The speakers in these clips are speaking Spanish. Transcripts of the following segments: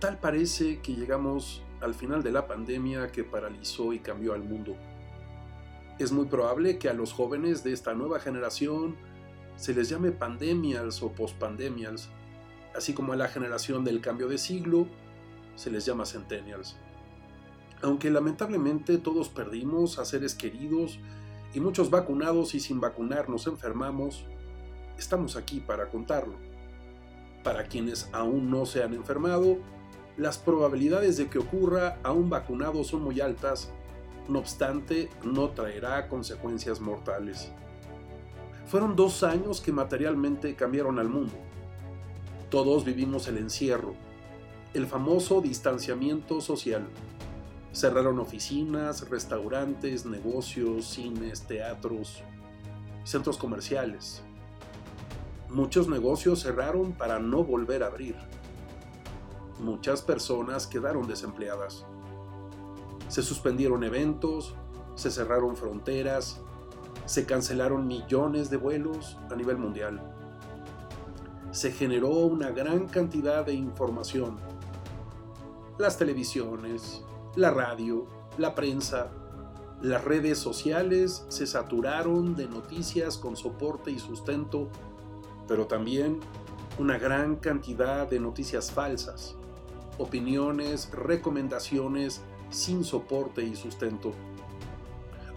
Tal parece que llegamos al final de la pandemia que paralizó y cambió al mundo. Es muy probable que a los jóvenes de esta nueva generación se les llame pandemials o postpandemials, así como a la generación del cambio de siglo se les llama centennials. Aunque lamentablemente todos perdimos a seres queridos y muchos vacunados y sin vacunar nos enfermamos, estamos aquí para contarlo. Para quienes aún no se han enfermado, las probabilidades de que ocurra a un vacunado son muy altas, no obstante, no traerá consecuencias mortales. Fueron dos años que materialmente cambiaron al mundo. Todos vivimos el encierro, el famoso distanciamiento social. Cerraron oficinas, restaurantes, negocios, cines, teatros, centros comerciales. Muchos negocios cerraron para no volver a abrir. Muchas personas quedaron desempleadas. Se suspendieron eventos, se cerraron fronteras, se cancelaron millones de vuelos a nivel mundial. Se generó una gran cantidad de información. Las televisiones, la radio, la prensa, las redes sociales se saturaron de noticias con soporte y sustento, pero también una gran cantidad de noticias falsas, opiniones, recomendaciones sin soporte y sustento.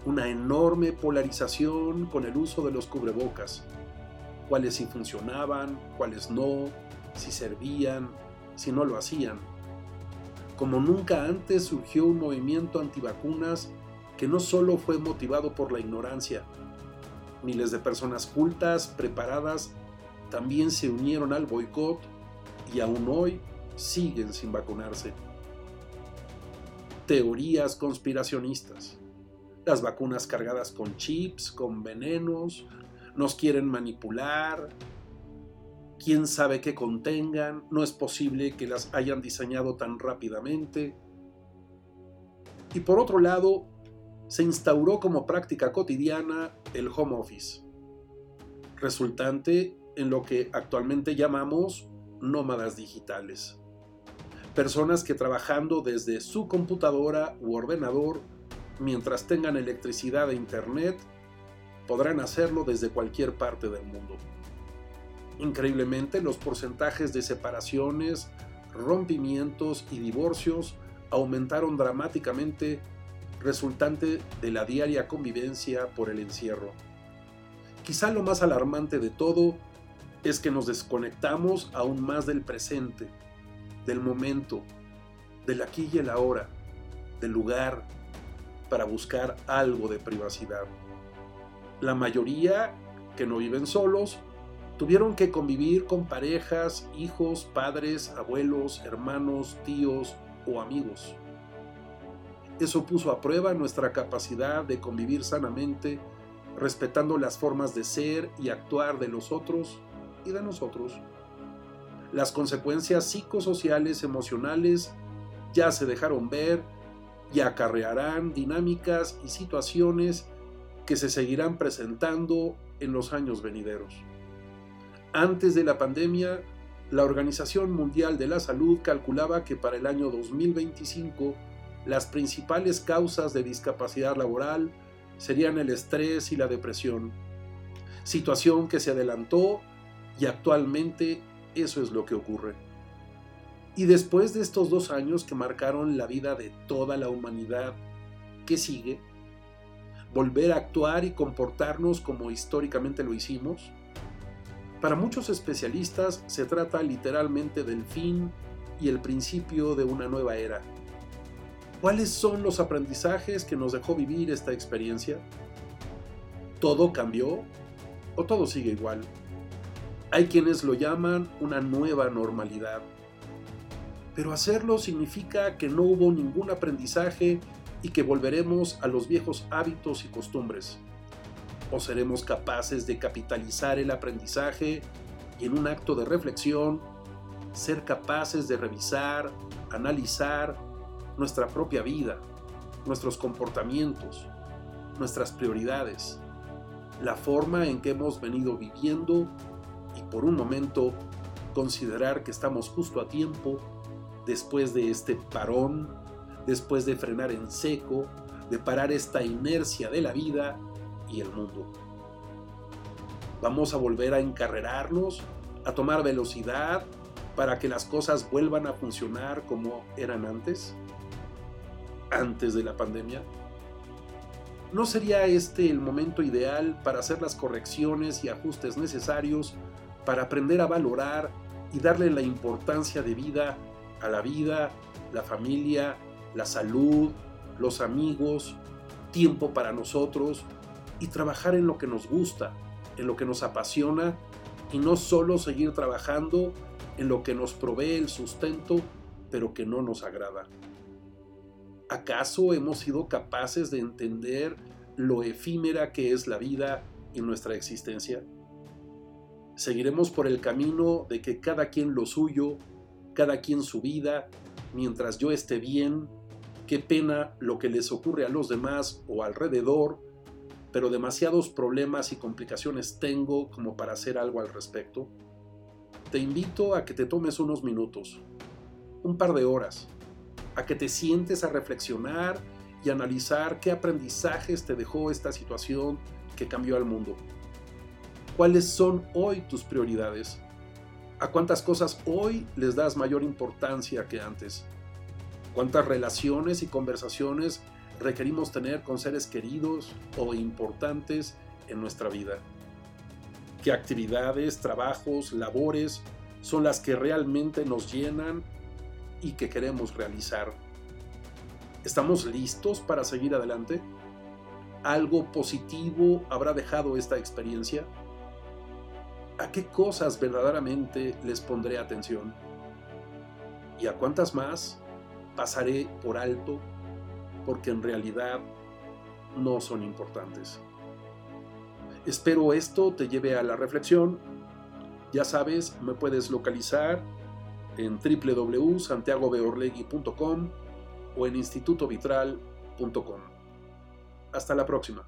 Una enorme polarización con el uso de los cubrebocas, cuáles sí funcionaban, cuáles no, si servían, si no lo hacían como nunca antes surgió un movimiento antivacunas que no solo fue motivado por la ignorancia. Miles de personas cultas, preparadas, también se unieron al boicot y aún hoy siguen sin vacunarse. Teorías conspiracionistas. Las vacunas cargadas con chips, con venenos, nos quieren manipular, quién sabe qué contengan, no es posible que las hayan diseñado tan rápidamente. Y por otro lado, se instauró como práctica cotidiana el home office, resultante en lo que actualmente llamamos nómadas digitales. Personas que trabajando desde su computadora u ordenador, mientras tengan electricidad e internet, podrán hacerlo desde cualquier parte del mundo. Increíblemente, los porcentajes de separaciones, rompimientos y divorcios aumentaron dramáticamente resultante de la diaria convivencia por el encierro. Quizá lo más alarmante de todo es que nos desconectamos aún más del presente, del momento, del aquí y el ahora, del lugar, para buscar algo de privacidad. La mayoría que no viven solos Tuvieron que convivir con parejas, hijos, padres, abuelos, hermanos, tíos o amigos. Eso puso a prueba nuestra capacidad de convivir sanamente, respetando las formas de ser y actuar de los otros y de nosotros. Las consecuencias psicosociales, emocionales, ya se dejaron ver y acarrearán dinámicas y situaciones que se seguirán presentando en los años venideros. Antes de la pandemia, la Organización Mundial de la Salud calculaba que para el año 2025 las principales causas de discapacidad laboral serían el estrés y la depresión, situación que se adelantó y actualmente eso es lo que ocurre. Y después de estos dos años que marcaron la vida de toda la humanidad, ¿qué sigue? ¿Volver a actuar y comportarnos como históricamente lo hicimos? Para muchos especialistas se trata literalmente del fin y el principio de una nueva era. ¿Cuáles son los aprendizajes que nos dejó vivir esta experiencia? ¿Todo cambió o todo sigue igual? Hay quienes lo llaman una nueva normalidad. Pero hacerlo significa que no hubo ningún aprendizaje y que volveremos a los viejos hábitos y costumbres o seremos capaces de capitalizar el aprendizaje y en un acto de reflexión ser capaces de revisar, analizar nuestra propia vida, nuestros comportamientos, nuestras prioridades, la forma en que hemos venido viviendo por un momento considerar que estamos justo a tiempo después de este parón, después de frenar en seco, de parar esta inercia de la vida y el mundo. Vamos a volver a encarrerarnos, a tomar velocidad para que las cosas vuelvan a funcionar como eran antes, antes de la pandemia. ¿No sería este el momento ideal para hacer las correcciones y ajustes necesarios para aprender a valorar y darle la importancia de vida a la vida, la familia, la salud, los amigos, tiempo para nosotros y trabajar en lo que nos gusta, en lo que nos apasiona y no solo seguir trabajando en lo que nos provee el sustento, pero que no nos agrada. ¿Acaso hemos sido capaces de entender lo efímera que es la vida y nuestra existencia? Seguiremos por el camino de que cada quien lo suyo, cada quien su vida, mientras yo esté bien, qué pena lo que les ocurre a los demás o alrededor, pero demasiados problemas y complicaciones tengo como para hacer algo al respecto. Te invito a que te tomes unos minutos, un par de horas, a que te sientes a reflexionar y analizar qué aprendizajes te dejó esta situación que cambió al mundo. ¿Cuáles son hoy tus prioridades? ¿A cuántas cosas hoy les das mayor importancia que antes? cuántas relaciones y conversaciones requerimos tener con seres queridos o importantes en nuestra vida. ¿Qué actividades, trabajos, labores son las que realmente nos llenan y que queremos realizar? ¿Estamos listos para seguir adelante? ¿Algo positivo habrá dejado esta experiencia? ¿A qué cosas verdaderamente les pondré atención? ¿Y a cuántas más pasaré por alto porque en realidad no son importantes. Espero esto te lleve a la reflexión. Ya sabes, me puedes localizar en www.santiagobeorlegui.com o en institutovitral.com. Hasta la próxima.